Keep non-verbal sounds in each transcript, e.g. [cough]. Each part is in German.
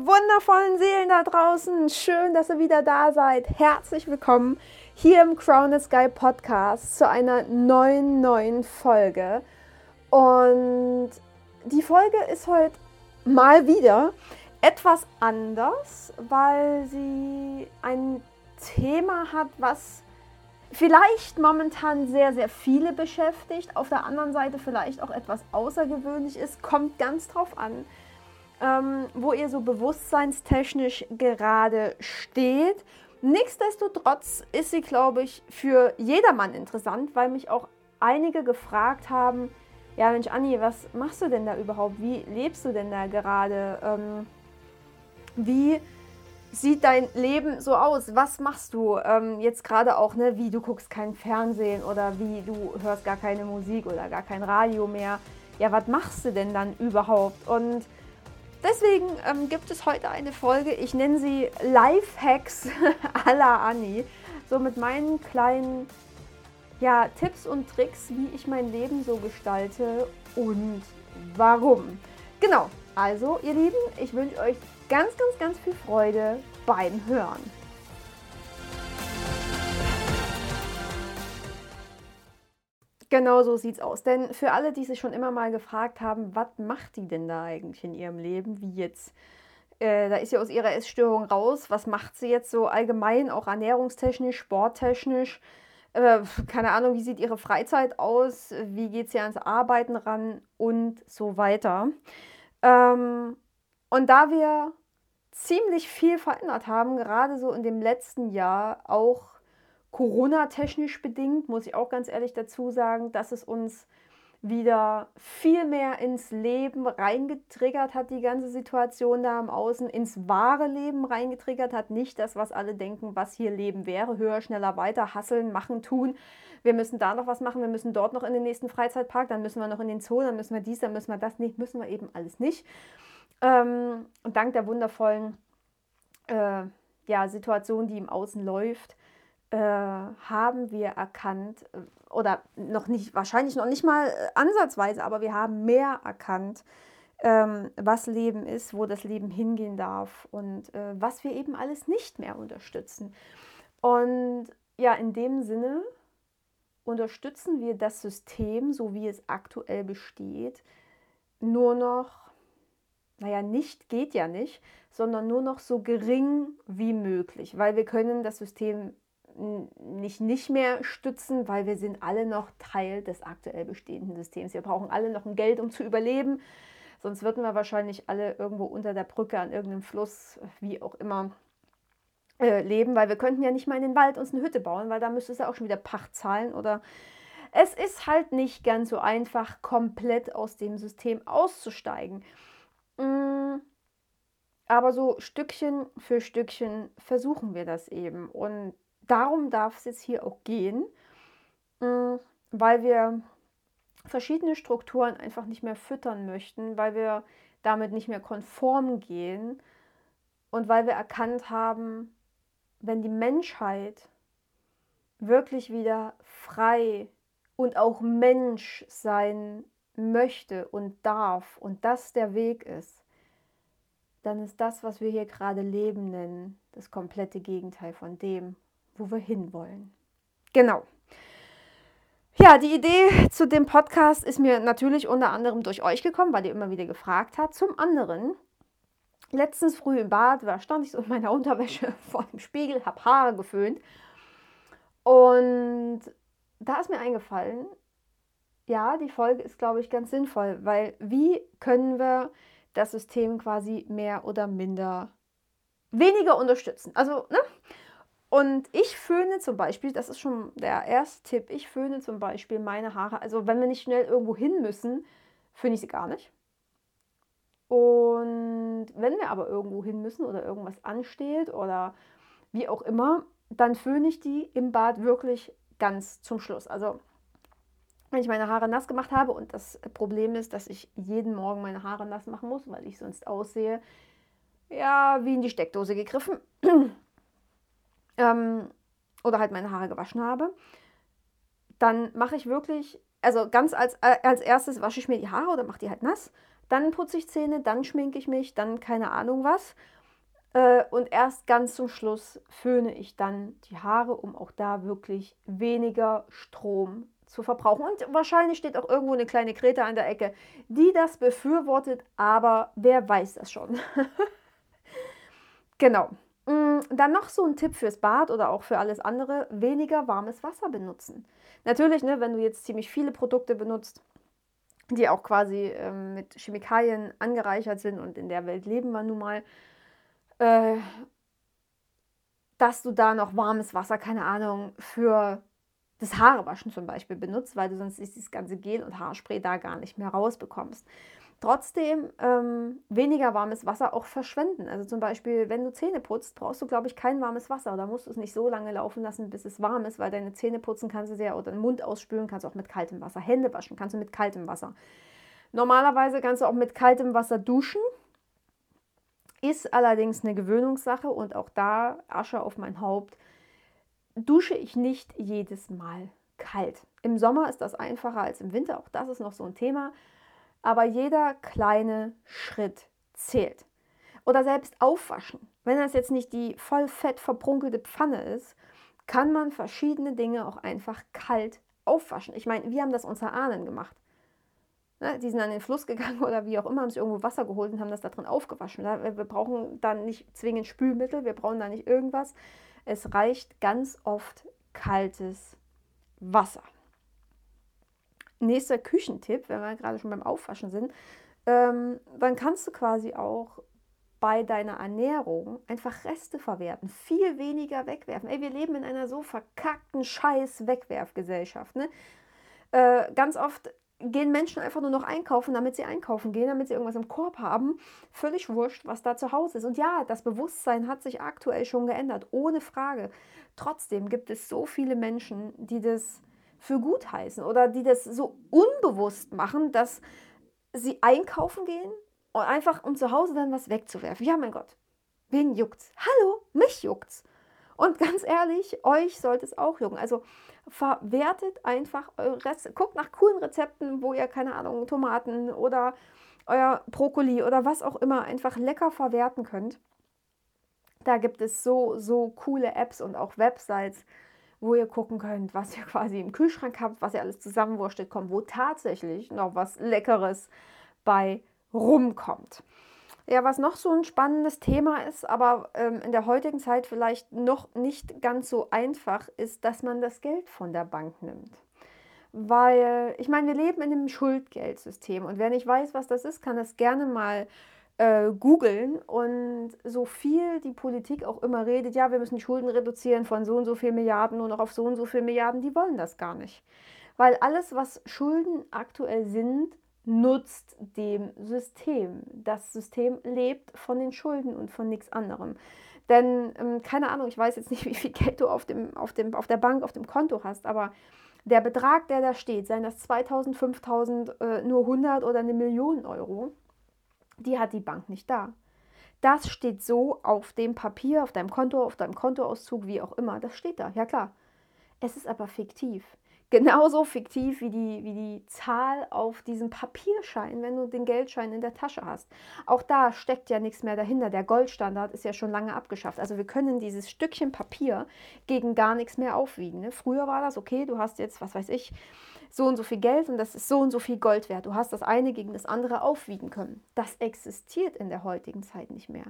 wundervollen Seelen da draußen. Schön, dass ihr wieder da seid. Herzlich willkommen hier im Crown the Sky Podcast zu einer neuen, neuen Folge. Und die Folge ist heute mal wieder etwas anders, weil sie ein Thema hat, was vielleicht momentan sehr, sehr viele beschäftigt, auf der anderen Seite vielleicht auch etwas außergewöhnlich ist, kommt ganz drauf an, ähm, wo ihr so bewusstseinstechnisch gerade steht. Nichtsdestotrotz ist sie, glaube ich, für jedermann interessant, weil mich auch einige gefragt haben, ja Mensch, Anni, was machst du denn da überhaupt? Wie lebst du denn da gerade? Ähm, wie sieht dein Leben so aus? Was machst du ähm, jetzt gerade auch, ne, wie du guckst kein Fernsehen oder wie du hörst gar keine Musik oder gar kein Radio mehr? Ja, was machst du denn dann überhaupt? Und deswegen ähm, gibt es heute eine Folge, ich nenne sie Lifehacks [laughs] à la Anni. So mit meinen kleinen ja, Tipps und Tricks, wie ich mein Leben so gestalte und warum. Genau, also ihr Lieben, ich wünsche euch ganz, ganz, ganz viel Freude beim Hören. Genau so sieht's aus. Denn für alle, die sich schon immer mal gefragt haben, was macht die denn da eigentlich in ihrem Leben, wie jetzt, äh, da ist sie aus ihrer Essstörung raus, was macht sie jetzt so allgemein, auch ernährungstechnisch, sporttechnisch, äh, keine Ahnung, wie sieht ihre Freizeit aus, wie geht sie ans Arbeiten ran und so weiter. Ähm, und da wir ziemlich viel verändert haben, gerade so in dem letzten Jahr, auch Corona-technisch bedingt, muss ich auch ganz ehrlich dazu sagen, dass es uns wieder viel mehr ins Leben reingetriggert hat, die ganze Situation da im Außen, ins wahre Leben reingetriggert hat. Nicht das, was alle denken, was hier Leben wäre. Höher, schneller, weiter, hasseln, machen, tun. Wir müssen da noch was machen, wir müssen dort noch in den nächsten Freizeitpark, dann müssen wir noch in den Zoo, dann müssen wir dies, dann müssen wir das. nicht, müssen wir eben alles nicht. Ähm, und dank der wundervollen äh, ja, Situation, die im Außen läuft, äh, haben wir erkannt, äh, oder noch nicht, wahrscheinlich noch nicht mal äh, ansatzweise, aber wir haben mehr erkannt, ähm, was Leben ist, wo das Leben hingehen darf und äh, was wir eben alles nicht mehr unterstützen. Und ja, in dem Sinne unterstützen wir das System, so wie es aktuell besteht, nur noch naja, nicht geht ja nicht, sondern nur noch so gering wie möglich, weil wir können das System nicht nicht mehr stützen, weil wir sind alle noch Teil des aktuell bestehenden Systems. Wir brauchen alle noch ein Geld, um zu überleben, sonst würden wir wahrscheinlich alle irgendwo unter der Brücke an irgendeinem Fluss, wie auch immer, äh, leben, weil wir könnten ja nicht mal in den Wald uns eine Hütte bauen, weil da müsste es ja auch schon wieder Pacht zahlen oder es ist halt nicht ganz so einfach, komplett aus dem System auszusteigen. Mm, aber so Stückchen für Stückchen versuchen wir das eben. Und darum darf es jetzt hier auch gehen, mm, weil wir verschiedene Strukturen einfach nicht mehr füttern möchten, weil wir damit nicht mehr konform gehen und weil wir erkannt haben, wenn die Menschheit wirklich wieder frei und auch Mensch sein möchte und darf und das der Weg ist, dann ist das, was wir hier gerade Leben nennen, das komplette Gegenteil von dem, wo wir hinwollen. Genau. Ja, die Idee zu dem Podcast ist mir natürlich unter anderem durch euch gekommen, weil ihr immer wieder gefragt habt. Zum anderen, letztens früh im Bad, da stand ich so in meiner Unterwäsche [laughs] vor dem Spiegel, habe Haare geföhnt. Und da ist mir eingefallen, ja, die Folge ist, glaube ich, ganz sinnvoll, weil wie können wir das System quasi mehr oder minder weniger unterstützen? Also, ne? Und ich föhne zum Beispiel, das ist schon der erste Tipp, ich föhne zum Beispiel meine Haare, also wenn wir nicht schnell irgendwo hin müssen, föhne ich sie gar nicht. Und wenn wir aber irgendwo hin müssen oder irgendwas ansteht oder wie auch immer, dann föhne ich die im Bad wirklich ganz zum Schluss. Also wenn ich meine Haare nass gemacht habe und das Problem ist, dass ich jeden Morgen meine Haare nass machen muss, weil ich sonst aussehe, ja, wie in die Steckdose gegriffen. Ähm, oder halt meine Haare gewaschen habe, dann mache ich wirklich, also ganz als, als erstes wasche ich mir die Haare oder mache die halt nass, Dann putze ich Zähne, dann schminke ich mich, dann keine Ahnung was. Äh, und erst ganz zum Schluss föhne ich dann die Haare, um auch da wirklich weniger Strom zu verbrauchen. Und wahrscheinlich steht auch irgendwo eine kleine Grete an der Ecke, die das befürwortet, aber wer weiß das schon. [laughs] genau. Dann noch so ein Tipp fürs Bad oder auch für alles andere, weniger warmes Wasser benutzen. Natürlich, ne, wenn du jetzt ziemlich viele Produkte benutzt, die auch quasi ähm, mit Chemikalien angereichert sind und in der Welt leben wir nun mal, äh, dass du da noch warmes Wasser, keine Ahnung, für das Haarewaschen zum Beispiel benutzt, weil du sonst dieses ganze Gel und Haarspray da gar nicht mehr rausbekommst. Trotzdem ähm, weniger warmes Wasser auch verschwenden. Also zum Beispiel, wenn du Zähne putzt, brauchst du, glaube ich, kein warmes Wasser. Da musst du es nicht so lange laufen lassen, bis es warm ist, weil deine Zähne putzen kannst du sehr oder den Mund ausspülen kannst du auch mit kaltem Wasser. Hände waschen kannst du mit kaltem Wasser. Normalerweise kannst du auch mit kaltem Wasser duschen. Ist allerdings eine Gewöhnungssache und auch da Asche auf mein Haupt. Dusche ich nicht jedes Mal kalt. Im Sommer ist das einfacher als im Winter. Auch das ist noch so ein Thema aber jeder kleine Schritt zählt. Oder selbst aufwaschen. Wenn das jetzt nicht die voll fett verprunkelte Pfanne ist, kann man verschiedene Dinge auch einfach kalt aufwaschen. Ich meine, wir haben das unsere Ahnen gemacht. Ne, die sind an den Fluss gegangen oder wie auch immer, haben sich irgendwo Wasser geholt und haben das da drin aufgewaschen. Wir brauchen dann nicht zwingend Spülmittel, wir brauchen da nicht irgendwas. Es reicht ganz oft kaltes Wasser nächster Küchentipp, wenn wir gerade schon beim Aufwaschen sind, ähm, dann kannst du quasi auch bei deiner Ernährung einfach Reste verwerten, viel weniger wegwerfen. Ey, wir leben in einer so verkackten Scheiß-Wegwerfgesellschaft. Ne? Äh, ganz oft gehen Menschen einfach nur noch einkaufen, damit sie einkaufen gehen, damit sie irgendwas im Korb haben. Völlig wurscht, was da zu Hause ist. Und ja, das Bewusstsein hat sich aktuell schon geändert, ohne Frage. Trotzdem gibt es so viele Menschen, die das für gut heißen oder die das so unbewusst machen, dass sie einkaufen gehen und einfach um zu Hause dann was wegzuwerfen. Ja, mein Gott, wen juckt's? Hallo, mich juckt's. Und ganz ehrlich, euch sollte es auch jucken. Also verwertet einfach eure Reste. Guckt nach coolen Rezepten, wo ihr, keine Ahnung, Tomaten oder euer Brokkoli oder was auch immer einfach lecker verwerten könnt. Da gibt es so, so coole Apps und auch Websites, wo ihr gucken könnt, was ihr [laughs] quasi im Kühlschrank habt, was ihr alles zusammenwurstet kommt, wo tatsächlich noch was Leckeres bei rumkommt. Ja, was noch so ein spannendes Thema ist, aber ähm, in der heutigen Zeit vielleicht noch nicht ganz so einfach, ist, dass man das Geld von der Bank nimmt. Weil, ich meine, wir leben in einem Schuldgeldsystem und wer nicht weiß, was das ist, kann das gerne mal äh, googeln und so viel die Politik auch immer redet, ja, wir müssen Schulden reduzieren von so und so viel Milliarden nur noch auf so und so viel Milliarden, die wollen das gar nicht. Weil alles, was Schulden aktuell sind, nutzt dem System. Das System lebt von den Schulden und von nichts anderem. Denn, ähm, keine Ahnung, ich weiß jetzt nicht, [laughs] wie viel Geld du auf, dem, auf, dem, auf der Bank, auf dem Konto hast, aber der Betrag, der da steht, seien das 2000, 5000, äh, nur 100 oder eine Million Euro, die hat die Bank nicht da. Das steht so auf dem Papier, auf deinem Konto, auf deinem Kontoauszug, wie auch immer. Das steht da, ja klar. Es ist aber fiktiv. [laughs] Genauso fiktiv wie die, wie die Zahl auf diesem Papierschein, wenn du den Geldschein in der Tasche hast. Auch da steckt ja nichts mehr dahinter. Der Goldstandard ist ja schon lange abgeschafft. Also wir können dieses Stückchen Papier gegen gar nichts mehr aufwiegen. Ne? Früher war das, okay, du hast jetzt, was weiß ich, so und so viel Geld und das ist so und so viel Gold wert. Du hast das eine gegen das andere aufwiegen können. Das existiert in der heutigen Zeit nicht mehr.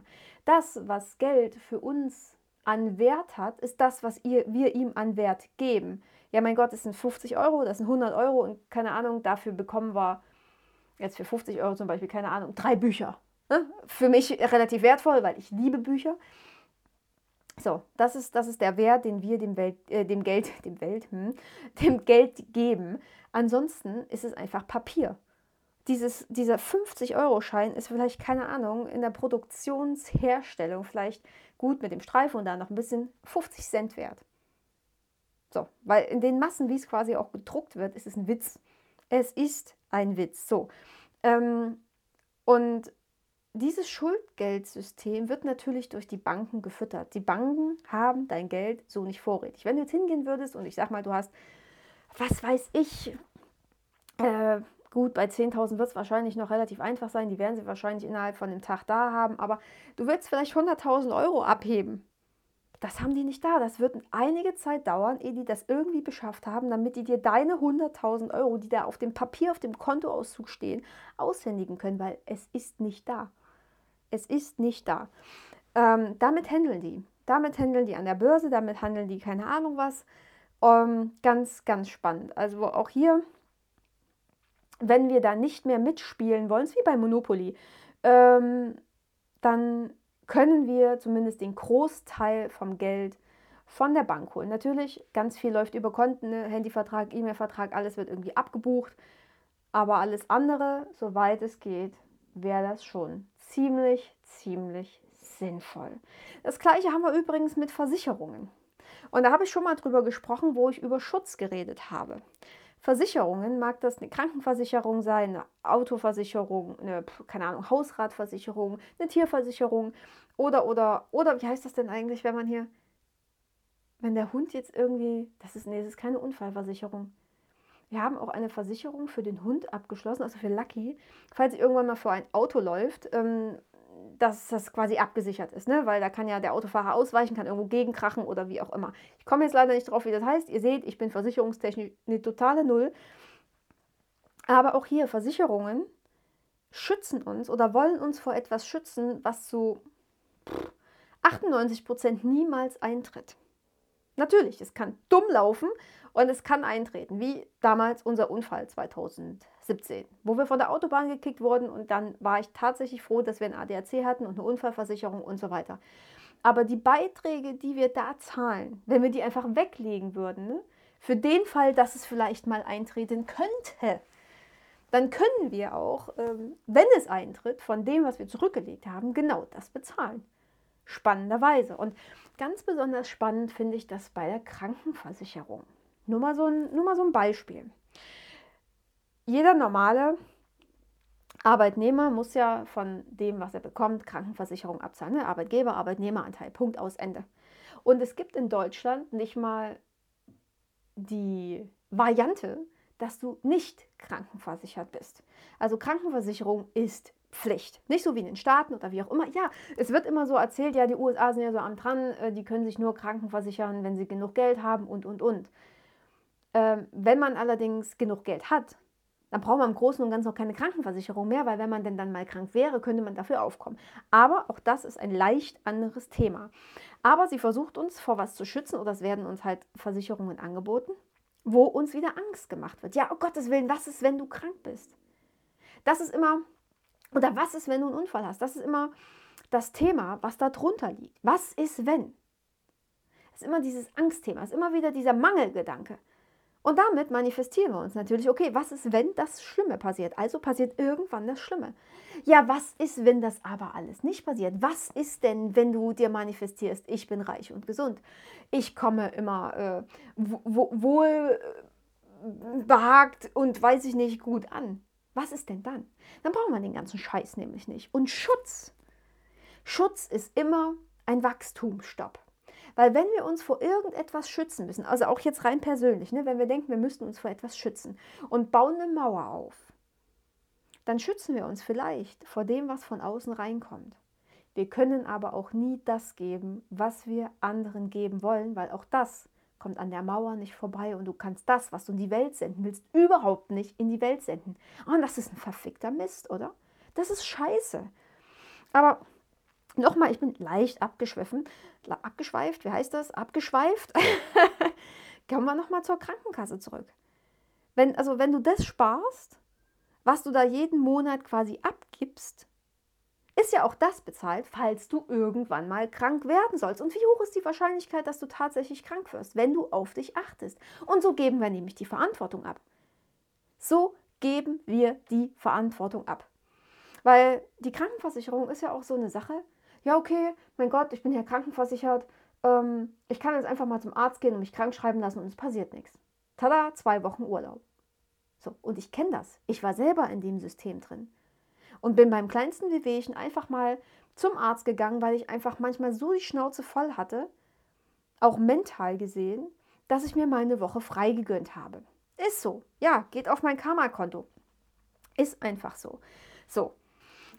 Das, was Geld für uns an Wert hat, ist das, was ihr, wir ihm an Wert geben. Ja, mein Gott, das sind 50 Euro, das sind 100 Euro und keine Ahnung, dafür bekommen wir jetzt für 50 Euro zum Beispiel, keine Ahnung, drei Bücher. Ne? Für mich relativ wertvoll, weil ich liebe Bücher. So, das ist, das ist der Wert, den wir dem, Welt, äh, dem Geld, [laughs] dem Welt, hm, dem Geld geben. Ansonsten ist es einfach Papier. Dieses, dieser 50-Euro-Schein ist vielleicht, keine Ahnung, in der Produktionsherstellung vielleicht gut mit dem Streifen und da noch ein bisschen 50 Cent wert. So, weil in den Massen, wie es quasi auch gedruckt wird, ist es ein Witz. Es ist ein Witz. So. Ähm, und dieses Schuldgeldsystem wird natürlich durch die Banken gefüttert. Die Banken haben dein Geld so nicht vorrätig. Wenn du jetzt hingehen würdest und ich sag mal, du hast, was weiß ich, äh, Gut, bei 10.000 wird es wahrscheinlich noch relativ einfach sein. Die werden sie wahrscheinlich innerhalb von einem Tag da haben. Aber du willst vielleicht 100.000 Euro abheben. Das haben die nicht da. Das wird einige Zeit dauern, ehe die das irgendwie beschafft haben, damit die dir deine 100.000 Euro, die da auf dem Papier, auf dem Kontoauszug stehen, aushändigen können, weil es ist nicht da. Es ist nicht da. Ähm, damit handeln die. Damit handeln die an der Börse, damit handeln die keine Ahnung was. Ähm, ganz, ganz spannend. Also auch hier, wenn wir da nicht mehr mitspielen wollen, wie bei Monopoly, ähm, dann können wir zumindest den Großteil vom Geld von der Bank holen. Natürlich, ganz viel läuft über Konten, ne? Handyvertrag, E-Mail-Vertrag, alles wird irgendwie abgebucht. Aber alles andere, soweit es geht, wäre das schon ziemlich, ziemlich sinnvoll. Das gleiche haben wir übrigens mit Versicherungen. Und da habe ich schon mal drüber gesprochen, wo ich über Schutz geredet habe. Versicherungen, mag das eine Krankenversicherung sein, eine Autoversicherung, eine, keine Ahnung, Hausratversicherung, eine Tierversicherung oder, oder, oder, wie heißt das denn eigentlich, wenn man hier, wenn der Hund jetzt irgendwie, das ist, nee, das ist keine Unfallversicherung. Wir haben auch eine Versicherung für den Hund abgeschlossen, also für Lucky, falls irgendwann mal vor ein Auto läuft, ähm, dass das quasi abgesichert ist, ne? weil da kann ja der Autofahrer ausweichen, kann irgendwo gegenkrachen oder wie auch immer. Ich komme jetzt leider nicht drauf, wie das heißt. Ihr seht, ich bin versicherungstechnisch eine totale Null. Aber auch hier, Versicherungen schützen uns oder wollen uns vor etwas schützen, was zu 98 Prozent niemals eintritt. Natürlich, es kann dumm laufen und es kann eintreten, wie damals unser Unfall 2017, wo wir von der Autobahn gekickt wurden und dann war ich tatsächlich froh, dass wir ein ADAC hatten und eine Unfallversicherung und so weiter. Aber die Beiträge, die wir da zahlen, wenn wir die einfach weglegen würden, ne, für den Fall, dass es vielleicht mal eintreten könnte, dann können wir auch, ähm, wenn es eintritt, von dem, was wir zurückgelegt haben, genau das bezahlen. Spannenderweise. Und ganz besonders spannend finde ich das bei der Krankenversicherung. Nur mal so ein, nur mal so ein Beispiel. Jeder normale Arbeitnehmer muss ja von dem, was er bekommt, Krankenversicherung abzahlen. Ne? Arbeitgeber, Arbeitnehmeranteil, Punkt aus Ende. Und es gibt in Deutschland nicht mal die Variante, dass du nicht krankenversichert bist. Also Krankenversicherung ist Pflicht. Nicht so wie in den Staaten oder wie auch immer. Ja, es wird immer so erzählt, ja, die USA sind ja so am dran, äh, die können sich nur krankenversichern, wenn sie genug Geld haben und, und, und. Ähm, wenn man allerdings genug Geld hat, dann braucht man im Großen und Ganzen auch keine Krankenversicherung mehr, weil wenn man denn dann mal krank wäre, könnte man dafür aufkommen. Aber auch das ist ein leicht anderes Thema. Aber sie versucht uns vor was zu schützen oder es werden uns halt Versicherungen angeboten, wo uns wieder Angst gemacht wird. Ja, oh Gottes Willen, was ist, wenn du krank bist? Das ist immer, oder was ist, wenn du einen Unfall hast? Das ist immer das Thema, was da drunter liegt. Was ist, wenn? Es ist immer dieses Angstthema, es ist immer wieder dieser Mangelgedanke. Und damit manifestieren wir uns natürlich, okay, was ist, wenn das Schlimme passiert? Also passiert irgendwann das Schlimme. Ja, was ist, wenn das aber alles nicht passiert? Was ist denn, wenn du dir manifestierst, ich bin reich und gesund? Ich komme immer äh, wohl behagt und weiß ich nicht gut an. Was ist denn dann? Dann brauchen wir den ganzen Scheiß nämlich nicht. Und Schutz. Schutz ist immer ein Wachstumsstopp. Weil wenn wir uns vor irgendetwas schützen müssen, also auch jetzt rein persönlich, ne, wenn wir denken, wir müssten uns vor etwas schützen und bauen eine Mauer auf, dann schützen wir uns vielleicht vor dem, was von außen reinkommt. Wir können aber auch nie das geben, was wir anderen geben wollen, weil auch das kommt an der Mauer nicht vorbei und du kannst das, was du in die Welt senden willst, überhaupt nicht in die Welt senden. Und das ist ein verfickter Mist, oder? Das ist scheiße. Aber Nochmal, ich bin leicht abgeschwiffen, abgeschweift, wie heißt das? Abgeschweift. [laughs] Kommen wir nochmal zur Krankenkasse zurück. Wenn, also wenn du das sparst, was du da jeden Monat quasi abgibst, ist ja auch das bezahlt, falls du irgendwann mal krank werden sollst. Und wie hoch ist die Wahrscheinlichkeit, dass du tatsächlich krank wirst, wenn du auf dich achtest? Und so geben wir nämlich die Verantwortung ab. So geben wir die Verantwortung ab. Weil die Krankenversicherung ist ja auch so eine Sache, ja, okay, mein Gott, ich bin ja krankenversichert, ähm, ich kann jetzt einfach mal zum Arzt gehen und mich krank schreiben lassen und es passiert nichts. Tada, zwei Wochen Urlaub. So, und ich kenne das. Ich war selber in dem System drin. Und bin beim kleinsten Wehwehchen einfach mal zum Arzt gegangen, weil ich einfach manchmal so die Schnauze voll hatte, auch mental gesehen, dass ich mir mal eine Woche frei gegönnt habe. Ist so. Ja, geht auf mein Karma-Konto. Ist einfach so. So.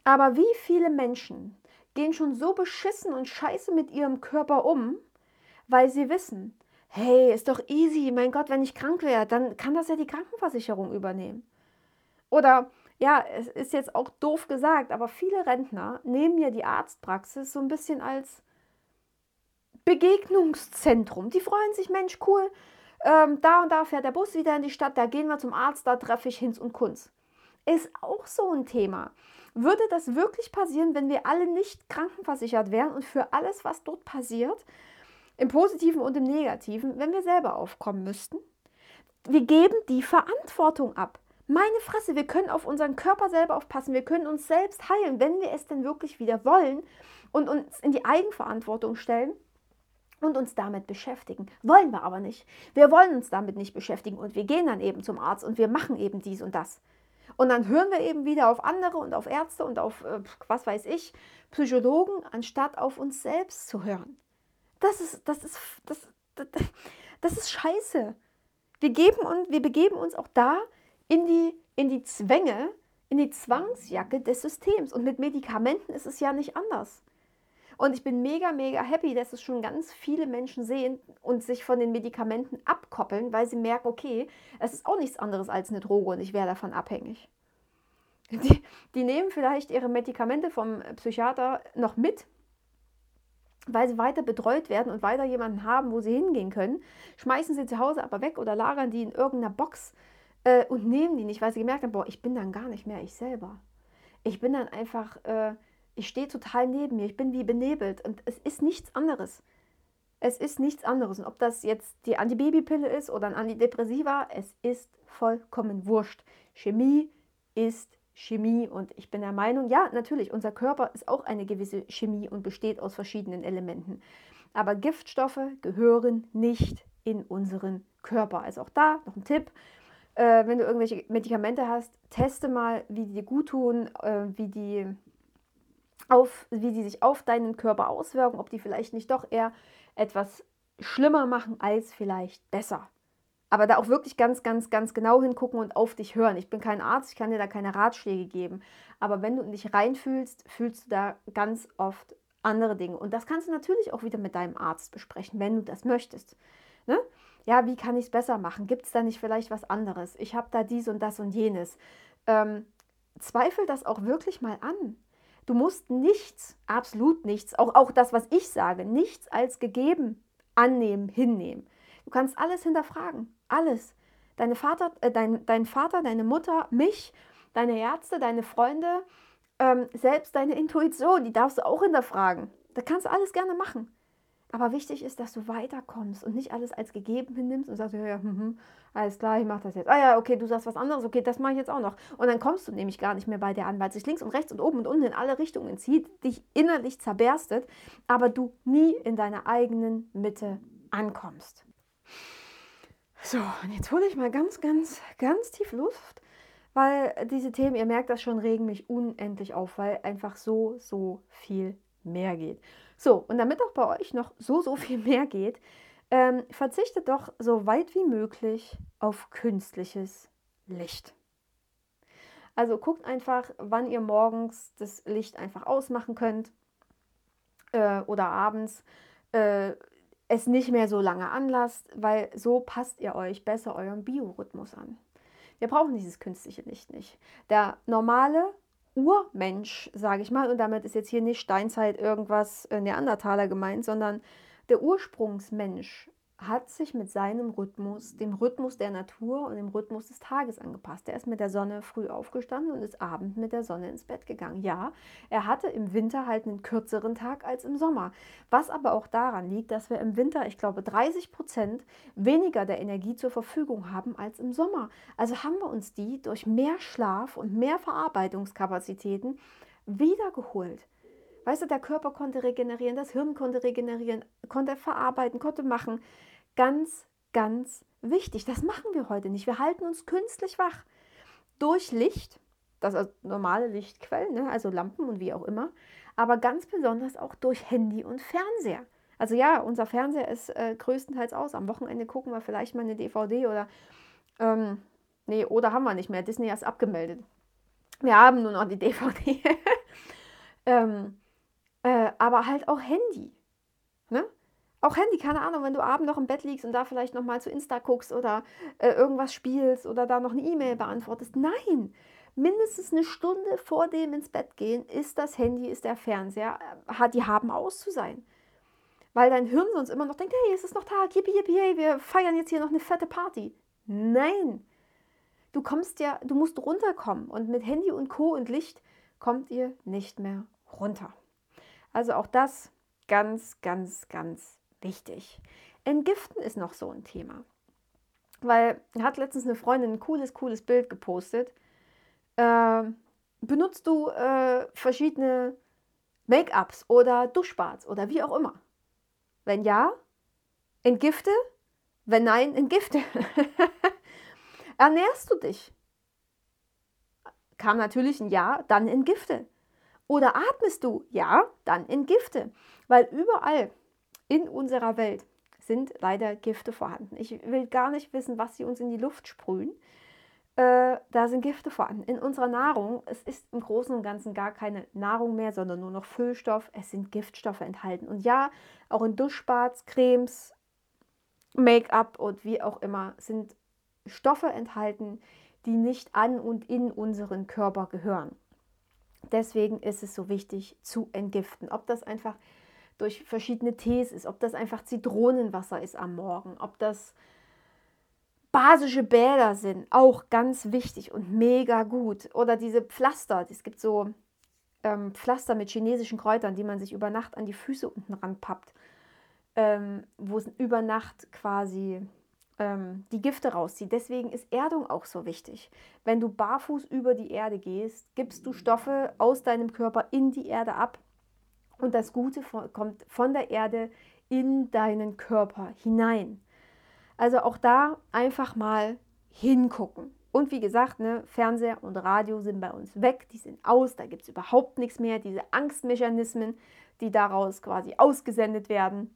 Aber wie viele Menschen gehen schon so beschissen und scheiße mit ihrem Körper um, weil sie wissen, hey, ist doch easy, mein Gott, wenn ich krank wäre, dann kann das ja die Krankenversicherung übernehmen. Oder ja, es ist jetzt auch doof gesagt, aber viele Rentner nehmen ja die Arztpraxis so ein bisschen als Begegnungszentrum. Die freuen sich, Mensch, cool, ähm, da und da fährt der Bus wieder in die Stadt, da gehen wir zum Arzt, da treffe ich Hinz und Kunz. Ist auch so ein Thema. Würde das wirklich passieren, wenn wir alle nicht krankenversichert wären und für alles, was dort passiert, im Positiven und im Negativen, wenn wir selber aufkommen müssten? Wir geben die Verantwortung ab. Meine Fresse, wir können auf unseren Körper selber aufpassen, wir können uns selbst heilen, wenn wir es denn wirklich wieder wollen und uns in die Eigenverantwortung stellen und uns damit beschäftigen. Wollen wir aber nicht. Wir wollen uns damit nicht beschäftigen und wir gehen dann eben zum Arzt und wir machen eben dies und das. Und dann hören wir eben wieder auf andere und auf Ärzte und auf, äh, was weiß ich, Psychologen, anstatt auf uns selbst zu hören. Das ist, das ist, das, das, das ist scheiße. Wir, geben und, wir begeben uns auch da in die, in die Zwänge, in die Zwangsjacke des Systems. Und mit Medikamenten ist es ja nicht anders. Und ich bin mega, mega happy, dass es schon ganz viele Menschen sehen und sich von den Medikamenten abkoppeln, weil sie merken, okay, es ist auch nichts anderes als eine Droge und ich wäre davon abhängig. Die, die nehmen vielleicht ihre Medikamente vom Psychiater noch mit, weil sie weiter betreut werden und weiter jemanden haben, wo sie hingehen können, schmeißen sie zu Hause aber weg oder lagern die in irgendeiner Box äh, und nehmen die nicht, weil sie gemerkt haben, boah, ich bin dann gar nicht mehr ich selber. Ich bin dann einfach äh, ich stehe total neben mir, ich bin wie benebelt und es ist nichts anderes. Es ist nichts anderes. Und ob das jetzt die Antibabypille ist oder ein Antidepressiva, es ist vollkommen wurscht. Chemie ist Chemie und ich bin der Meinung, ja, natürlich, unser Körper ist auch eine gewisse Chemie und besteht aus verschiedenen Elementen. Aber Giftstoffe gehören nicht in unseren Körper. Also auch da noch ein Tipp. Äh, wenn du irgendwelche Medikamente hast, teste mal, wie die dir gut tun, äh, wie die auf, wie die sich auf deinen Körper auswirken, ob die vielleicht nicht doch eher etwas schlimmer machen als vielleicht besser. Aber da auch wirklich ganz, ganz, ganz genau hingucken und auf dich hören. Ich bin kein Arzt, ich kann dir da keine Ratschläge geben. Aber wenn du dich reinfühlst, fühlst du da ganz oft andere Dinge. Und das kannst du natürlich auch wieder mit deinem Arzt besprechen, wenn du das möchtest. Ne? Ja, wie kann ich es besser machen? Gibt es da nicht vielleicht was anderes? Ich habe da dies und das und jenes. Ähm, zweifel das auch wirklich mal an. Du musst nichts, absolut nichts, auch, auch das, was ich sage, nichts als gegeben annehmen, hinnehmen. Du kannst alles hinterfragen, alles. Deine Vater, äh, dein, dein Vater, deine Mutter, mich, deine Ärzte, deine Freunde, ähm, selbst deine Intuition, die darfst du auch hinterfragen. Da kannst du alles gerne machen. Aber wichtig ist, dass du weiterkommst und nicht alles als gegeben hinnimmst und sagst, ja, ja, hm, hm, alles klar, ich mache das jetzt. Ah ja, okay, du sagst was anderes, okay, das mache ich jetzt auch noch. Und dann kommst du nämlich gar nicht mehr bei dir an, weil sich links und rechts und oben und unten in alle Richtungen zieht, dich innerlich zerberstet, aber du nie in deiner eigenen Mitte ankommst. So, und jetzt hole ich mal ganz, ganz, ganz tief Luft, weil diese Themen, ihr merkt das schon, regen mich unendlich auf, weil einfach so, so viel mehr geht. So, und damit auch bei euch noch so, so viel mehr geht, ähm, verzichtet doch so weit wie möglich auf künstliches Licht. Also guckt einfach, wann ihr morgens das Licht einfach ausmachen könnt äh, oder abends äh, es nicht mehr so lange anlasst, weil so passt ihr euch besser eurem Biorhythmus an. Wir brauchen dieses künstliche Licht nicht. Der normale Urmensch, sage ich mal, und damit ist jetzt hier nicht Steinzeit irgendwas äh, Neandertaler gemeint, sondern der Ursprungsmensch hat sich mit seinem Rhythmus, dem Rhythmus der Natur und dem Rhythmus des Tages angepasst. Er ist mit der Sonne früh aufgestanden und ist abend mit der Sonne ins Bett gegangen. Ja, er hatte im Winter halt einen kürzeren Tag als im Sommer. Was aber auch daran liegt, dass wir im Winter, ich glaube, 30 Prozent weniger der Energie zur Verfügung haben als im Sommer. Also haben wir uns die durch mehr Schlaf und mehr Verarbeitungskapazitäten wiedergeholt. Weißt du, der Körper konnte regenerieren, das Hirn konnte regenerieren, konnte verarbeiten, konnte machen. Ganz, ganz wichtig. Das machen wir heute nicht. Wir halten uns künstlich wach. Durch Licht, das ist normale Lichtquellen, ne? also Lampen und wie auch immer, aber ganz besonders auch durch Handy und Fernseher. Also ja, unser Fernseher ist äh, größtenteils aus. Am Wochenende gucken wir vielleicht mal eine DVD oder ähm, nee, oder haben wir nicht mehr. Disney ist abgemeldet. Wir haben nur noch die DVD. [laughs] ähm, äh, aber halt auch Handy. Ne? Auch Handy, keine Ahnung, wenn du abends noch im Bett liegst und da vielleicht noch mal zu Insta guckst oder äh, irgendwas spielst oder da noch eine E-Mail beantwortest. Nein, mindestens eine Stunde vor dem ins Bett gehen ist das Handy, ist der Fernseher, äh, hat, die haben aus zu sein. Weil dein Hirn sonst immer noch denkt, hey, es ist noch Tag, yippie, yippie, hey, wir feiern jetzt hier noch eine fette Party. Nein, du kommst ja, du musst runterkommen und mit Handy und Co. und Licht kommt ihr nicht mehr runter. Also auch das ganz, ganz, ganz wichtig. Entgiften ist noch so ein Thema. Weil hat letztens eine Freundin ein cooles, cooles Bild gepostet. Äh, benutzt du äh, verschiedene Make-ups oder Duschbads oder wie auch immer? Wenn ja, entgifte. Wenn nein, entgifte. [laughs] Ernährst du dich? Kam natürlich ein Ja, dann entgifte. Oder atmest du? Ja, dann in Gifte. Weil überall in unserer Welt sind leider Gifte vorhanden. Ich will gar nicht wissen, was sie uns in die Luft sprühen. Äh, da sind Gifte vorhanden. In unserer Nahrung, es ist im Großen und Ganzen gar keine Nahrung mehr, sondern nur noch Füllstoff. Es sind Giftstoffe enthalten. Und ja, auch in Duschbads, Cremes, Make-up und wie auch immer sind Stoffe enthalten, die nicht an und in unseren Körper gehören. Deswegen ist es so wichtig zu entgiften. Ob das einfach durch verschiedene Tees ist, ob das einfach Zitronenwasser ist am Morgen, ob das basische Bäder sind, auch ganz wichtig und mega gut. Oder diese Pflaster, es gibt so ähm, Pflaster mit chinesischen Kräutern, die man sich über Nacht an die Füße unten ranpappt, ähm, wo es über Nacht quasi ähm, die Gifte rauszieht. Deswegen ist Erdung auch so wichtig. Wenn du barfuß über die Erde gehst, gibst du Stoffe aus deinem Körper in die Erde ab und das Gute von, kommt von der Erde in deinen Körper hinein. Also auch da einfach mal hingucken. Und wie gesagt, ne, Fernseher und Radio sind bei uns weg, die sind aus, da gibt es überhaupt nichts mehr. Diese Angstmechanismen, die daraus quasi ausgesendet werden,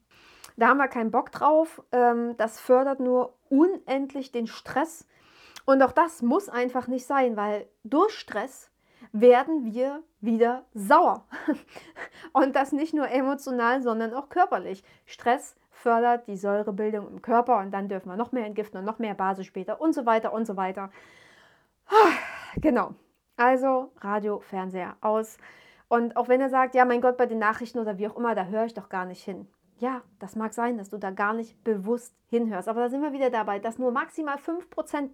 da haben wir keinen Bock drauf. Ähm, das fördert nur unendlich den Stress. Und auch das muss einfach nicht sein, weil durch Stress werden wir wieder sauer. [laughs] Und das nicht nur emotional, sondern auch körperlich. Stress fördert die Säurebildung im Körper und dann dürfen wir noch mehr entgiften und noch mehr Basis später und so weiter und so weiter. [sighs] Genau. Also Radio, Fernseher aus. Und auch wenn er sagt, ja, mein Gott, bei den Nachrichten oder wie auch immer, da höre ich doch gar nicht hin. Ja, das mag sein, dass du da gar nicht bewusst hinhörst. Aber da sind wir wieder dabei, dass nur maximal 5%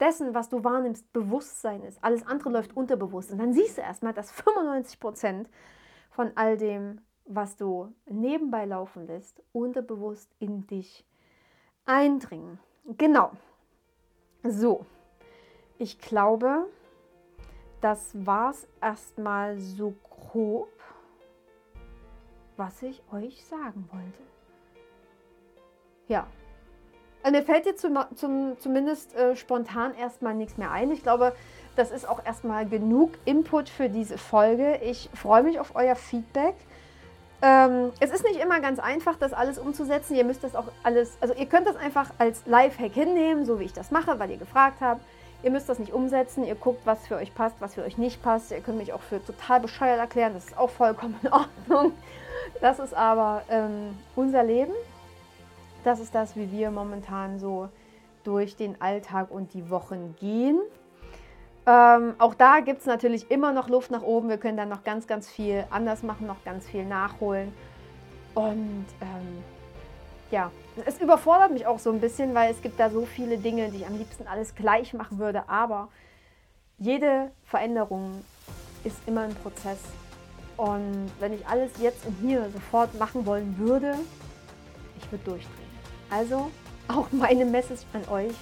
dessen, was du wahrnimmst, Bewusstsein ist. Alles andere läuft unterbewusst. Und dann siehst du erstmal, dass 95% von all dem, was du nebenbei laufen lässt, unterbewusst in dich eindringen. Genau. So, ich glaube, das war es erstmal so grob was ich euch sagen wollte. Ja. Also mir fällt jetzt zum, zum, zumindest äh, spontan erstmal nichts mehr ein. Ich glaube, das ist auch erstmal genug Input für diese Folge. Ich freue mich auf euer Feedback. Ähm, es ist nicht immer ganz einfach, das alles umzusetzen. Ihr müsst das auch alles, also ihr könnt das einfach als Lifehack hinnehmen, so wie ich das mache, weil ihr gefragt habt. Ihr müsst das nicht umsetzen. Ihr guckt, was für euch passt, was für euch nicht passt. Ihr könnt mich auch für total bescheuert erklären. Das ist auch vollkommen in Ordnung. Das ist aber ähm, unser Leben. Das ist das, wie wir momentan so durch den Alltag und die Wochen gehen. Ähm, auch da gibt es natürlich immer noch Luft nach oben. Wir können dann noch ganz, ganz viel anders machen, noch ganz viel nachholen. Und ähm, ja, es überfordert mich auch so ein bisschen, weil es gibt da so viele Dinge, die ich am liebsten alles gleich machen würde. Aber jede Veränderung ist immer ein Prozess. Und wenn ich alles jetzt und hier sofort machen wollen würde, ich würde durchdrehen. Also auch meine Message an euch.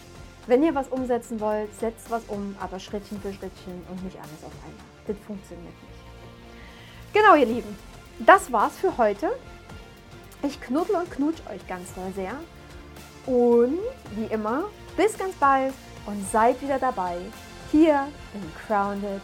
Wenn ihr was umsetzen wollt, setzt was um, aber Schrittchen für Schrittchen und nicht alles auf einmal. Das funktioniert nicht. Genau, ihr Lieben. Das war's für heute. Ich knuddel und knutsch euch ganz doll sehr. Und wie immer, bis ganz bald und seid wieder dabei hier im Crowned